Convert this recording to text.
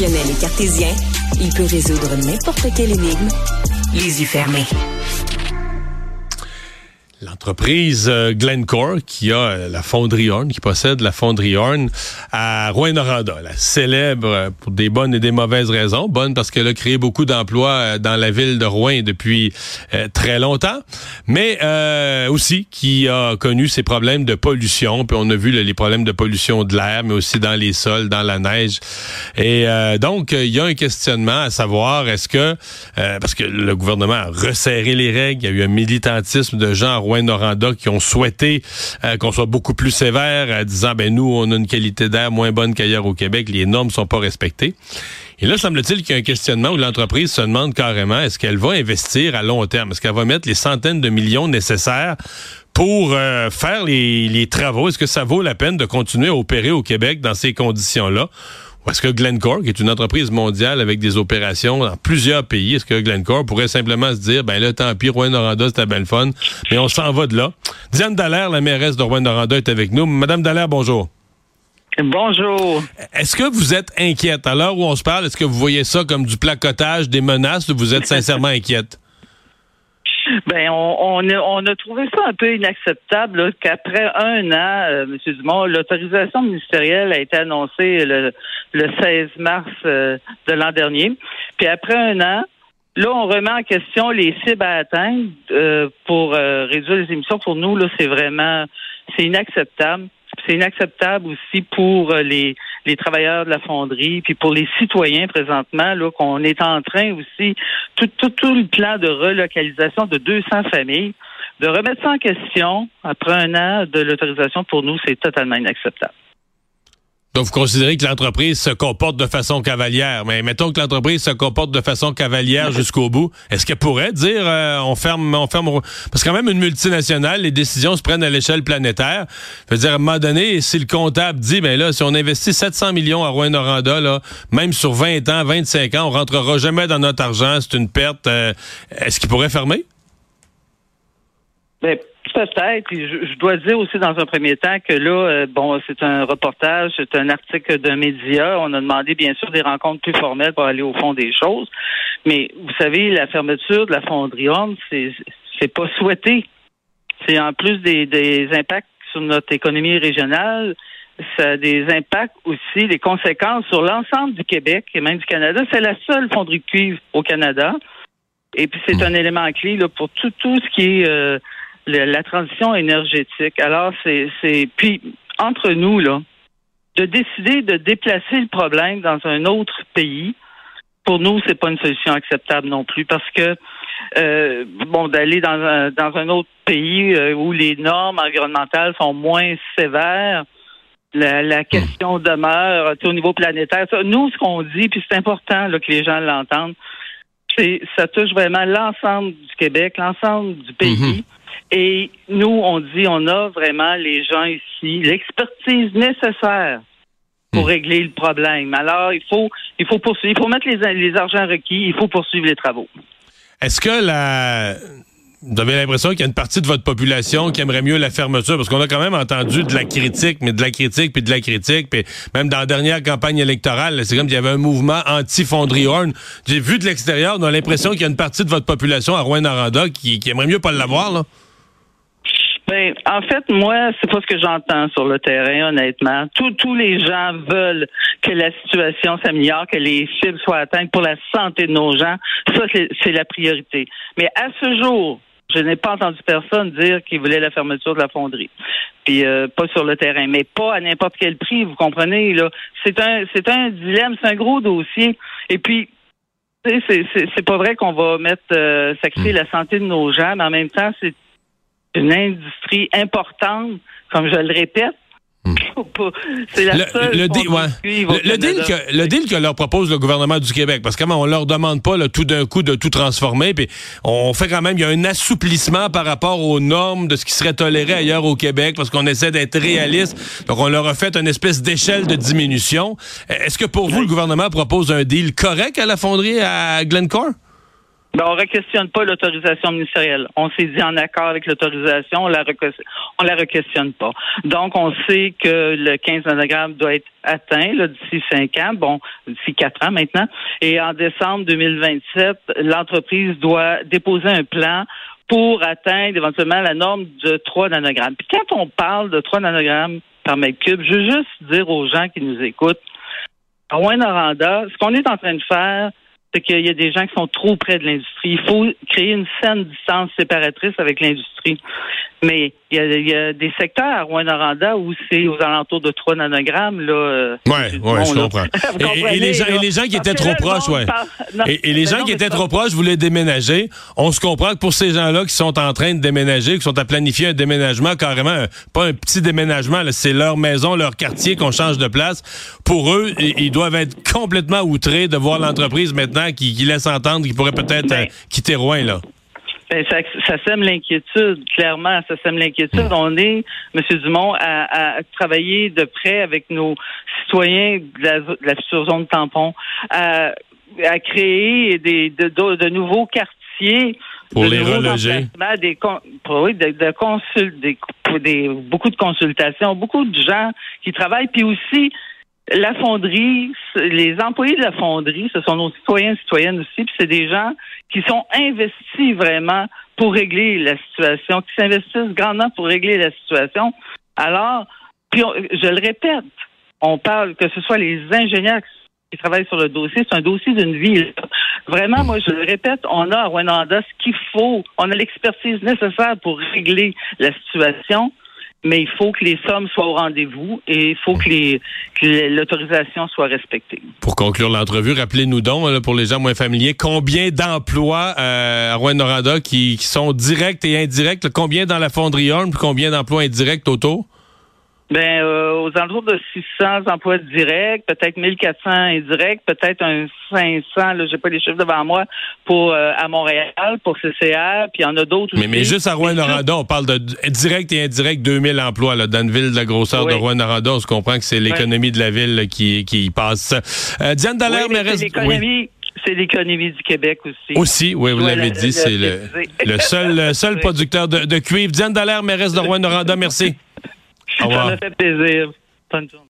Et il peut résoudre n'importe quelle énigme les yeux fermés. L'entreprise euh, Glencore, qui a euh, la fonderie Horn, qui possède la fonderie Horn à Rouen-Noranda, la célèbre euh, pour des bonnes et des mauvaises raisons. Bonne parce qu'elle a créé beaucoup d'emplois dans la ville de Rouen depuis très longtemps, mais aussi qui a connu ses problèmes de pollution. Puis on a vu les problèmes de pollution de l'air, mais aussi dans les sols, dans la neige. Et donc, il y a un questionnement à savoir, est-ce que, parce que le gouvernement a resserré les règles, il y a eu un militantisme de gens Rouen-Noranda qui ont souhaité euh, qu'on soit beaucoup plus sévère, en disant ben nous on a une qualité d'air moins bonne qu'ailleurs au Québec, les normes sont pas respectées. Et là, semble-t-il qu'il y a un questionnement où l'entreprise se demande carrément est-ce qu'elle va investir à long terme, est-ce qu'elle va mettre les centaines de millions nécessaires pour euh, faire les, les travaux? Est-ce que ça vaut la peine de continuer à opérer au Québec dans ces conditions-là? Est-ce que Glencore, qui est une entreprise mondiale avec des opérations dans plusieurs pays, est-ce que Glencore pourrait simplement se dire, ben là, tant pis, Rouen-Noranda, c'était belle fun, mais on s'en va de là. Diane Dallaire, la mairesse de Rouen-Noranda, est avec nous. Madame Dallaire, bonjour. Bonjour. Est-ce que vous êtes inquiète? À l'heure où on se parle, est-ce que vous voyez ça comme du placotage, des menaces, ou vous êtes sincèrement inquiète? Ben, on, on, a, trouvé ça un peu inacceptable qu'après un an, euh, M. Dumont, l'autorisation ministérielle a été annoncée le, le 16 mars euh, de l'an dernier. Puis après un an, là, on remet en question les cibles à atteindre euh, pour réduire les émissions. Pour nous, là, c'est vraiment c'est inacceptable. C'est inacceptable aussi pour les les travailleurs de la fonderie, puis pour les citoyens présentement, là, qu'on est en train aussi, tout, tout, tout le plan de relocalisation de 200 familles, de remettre ça en question après un an de l'autorisation, pour nous, c'est totalement inacceptable. Donc, vous considérez que l'entreprise se comporte de façon cavalière. Mais mettons que l'entreprise se comporte de façon cavalière jusqu'au bout. Est-ce qu'elle pourrait dire euh, on ferme, on ferme parce que quand même une multinationale, les décisions se prennent à l'échelle planétaire. Je veux dire, à un moment donné, si le comptable dit ben là, si on investit 700 millions à Rouen-Noranda, là, même sur 20 ans, 25 ans, on rentrera jamais dans notre argent, c'est une perte. Euh, est-ce qu'il pourrait fermer? Ben, Peut-être. Je, je, dois dire aussi dans un premier temps que là, euh, bon, c'est un reportage, c'est un article d'un média. On a demandé bien sûr des rencontres plus formelles pour aller au fond des choses. Mais vous savez, la fermeture de la fonderie Homme, c'est c'est pas souhaité. C'est en plus des, des impacts sur notre économie régionale, ça a des impacts aussi, des conséquences sur l'ensemble du Québec et même du Canada. C'est la seule fonderie de cuivre au Canada. Et puis c'est hmm. un élément clé là, pour tout, tout ce qui est euh, la transition énergétique. Alors, c'est, puis entre nous là, de décider de déplacer le problème dans un autre pays, pour nous, c'est pas une solution acceptable non plus, parce que euh, bon, d'aller dans un dans un autre pays euh, où les normes environnementales sont moins sévères. La, question demeure au niveau planétaire. nous, ce qu'on dit, puis c'est important que les gens l'entendent, c'est ça touche vraiment l'ensemble du Québec, l'ensemble du pays. Mm-hmm. Et nous, on dit, on a vraiment les gens ici, l'expertise nécessaire pour hmm. régler le problème. Alors, il faut, il faut poursuivre, il faut mettre les, les argents requis, il faut poursuivre les travaux. Est-ce que la, vous avez l'impression qu'il y a une partie de votre population qui aimerait mieux la fermeture, parce qu'on a quand même entendu de la critique, mais de la critique, puis de la critique, puis même dans la dernière campagne électorale, c'est comme s'il y avait un mouvement anti-fonderie Horn. J'ai vu de l'extérieur, on a l'impression qu'il y a une partie de votre population à Rouen-Noranda qui, aimerait mieux pas l'avoir, là. Ben, en fait, moi, c'est pas ce que j'entends sur le terrain, honnêtement. Tous, les gens veulent que la situation s'améliore, que les cibles soient atteintes pour la santé de nos gens. Ça, c'est la priorité. Mais à ce jour, je n'ai pas entendu personne dire qu'il voulait la fermeture de la fonderie. Puis euh, pas sur le terrain, mais pas à n'importe quel prix, vous comprenez là. C'est un c'est un dilemme, c'est un gros dossier. Et puis c'est c'est pas vrai qu'on va mettre euh, sacrifier hmm. la santé de nos gens, mais en même temps, c'est une industrie importante, comme je le répète. C'est la seule le, deal, le, deal que, leur propose le gouvernement du Québec, parce qu'on leur demande pas tout d'un coup de tout transformer, puis on fait quand même, il y a un assouplissement par rapport aux normes de ce qui serait toléré ailleurs au Québec, parce qu'on essaie d'être réaliste. Donc on leur a fait une espèce d'échelle de diminution. Est-ce que pour vous, le gouvernement propose un deal correct à la fonderie à Glencore? Ben, on ne questionne pas l'autorisation ministérielle. On s'est dit en accord avec l'autorisation, on la on la requestionne pas. Donc, on sait que le 15 nanogrammes doit être atteint d'ici cinq ans, bon, d'ici quatre ans maintenant. Et en décembre 2027, l'entreprise doit déposer un plan pour atteindre éventuellement la norme de 3 nanogrammes. Puis quand on parle de 3 nanogrammes par mètre cube, je veux juste dire aux gens qui nous écoutent, à Rouen-Noranda, ce qu'on est en train de faire, c'est qu'il y a des gens qui sont trop près de l'industrie. Il faut créer une saine distance séparatrice avec l'industrie. Mais il y, a, des secteurs à Rouen-Noranda où c'est aux alentours de 3 nanogrammes. Là, oui, ouais, je comprends. et, les gens, et, les gens, qui étaient trop proches, ouais. et, les gens qui étaient trop proches voulaient déménager. On se comprend que pour ces gens-là qui sont en train de déménager, qui sont à planifier un déménagement, carrément, pas un petit déménagement, c'est leur maison, leur quartier qu'on change de place. Pour eux, ils doivent être complètement outrés de voir l'entreprise maintenant qui, laisse entendre qu'ils pourraient peut-être ben, euh, quitter Rouen, là. Ben, ça, ça, sème l'inquiétude, clairement, ça sème l'inquiétude. Hmm. On est, M. Dumont, à, travailler de près avec nos citoyens de la, future zone tampon, à, à créer des, de, de, nouveaux quartiers. Pour les reloger. Des, oui, de, de des, beaucoup de consultations, beaucoup de gens qui travaillent, puis aussi la fonderie, les employés de la fonderie, ce sont nos citoyens et citoyennes aussi, puis c'est des gens qui sont investis vraiment pour régler la situation, qui s'investissent grandement pour régler la situation. Alors, puis je le répète, on parle que ce soit les ingénieurs qui travaillent sur le dossier, c'est un dossier d'une ville. Vraiment, moi, je le répète, on a à Rwanda ce qu'il faut. On a l'expertise nécessaire pour régler la situation mais il faut que les sommes soient au rendez-vous et il faut que, l'autorisation soit respectée. Pour conclure l'entrevue, rappelez-nous donc, pour les gens moins familiers, combien d'emplois euh, à Rouen-Noranda qui, sont directs et indirects? Combien dans la fonderie puis combien d'emplois indirects autour? Ben, euh, aux alentours de 600 emplois directs, peut-être 1400 indirects, peut-être un 500, là, j'ai pas les chiffres devant moi, pour euh, à Montréal, pour CCR, puis il y en a d'autres mais, Mais juste à Rouen-Noranda, on parle de direct et indirect 2000 emplois, là, dans une ville de la grosseur de Rouen-Noranda. On se comprend que c'est l'économie de la ville qui, qui passe. Euh, Diane Dallaire, mais reste... C'est l'économie du Québec aussi. Aussi, oui, vous l'avez dit, c'est le, le, seul, seul producteur de, de cuivre. Diane Dallaire, mairesse de Rouen-Noranda, merci. Ça m'a fait plaisir. Bonne journée.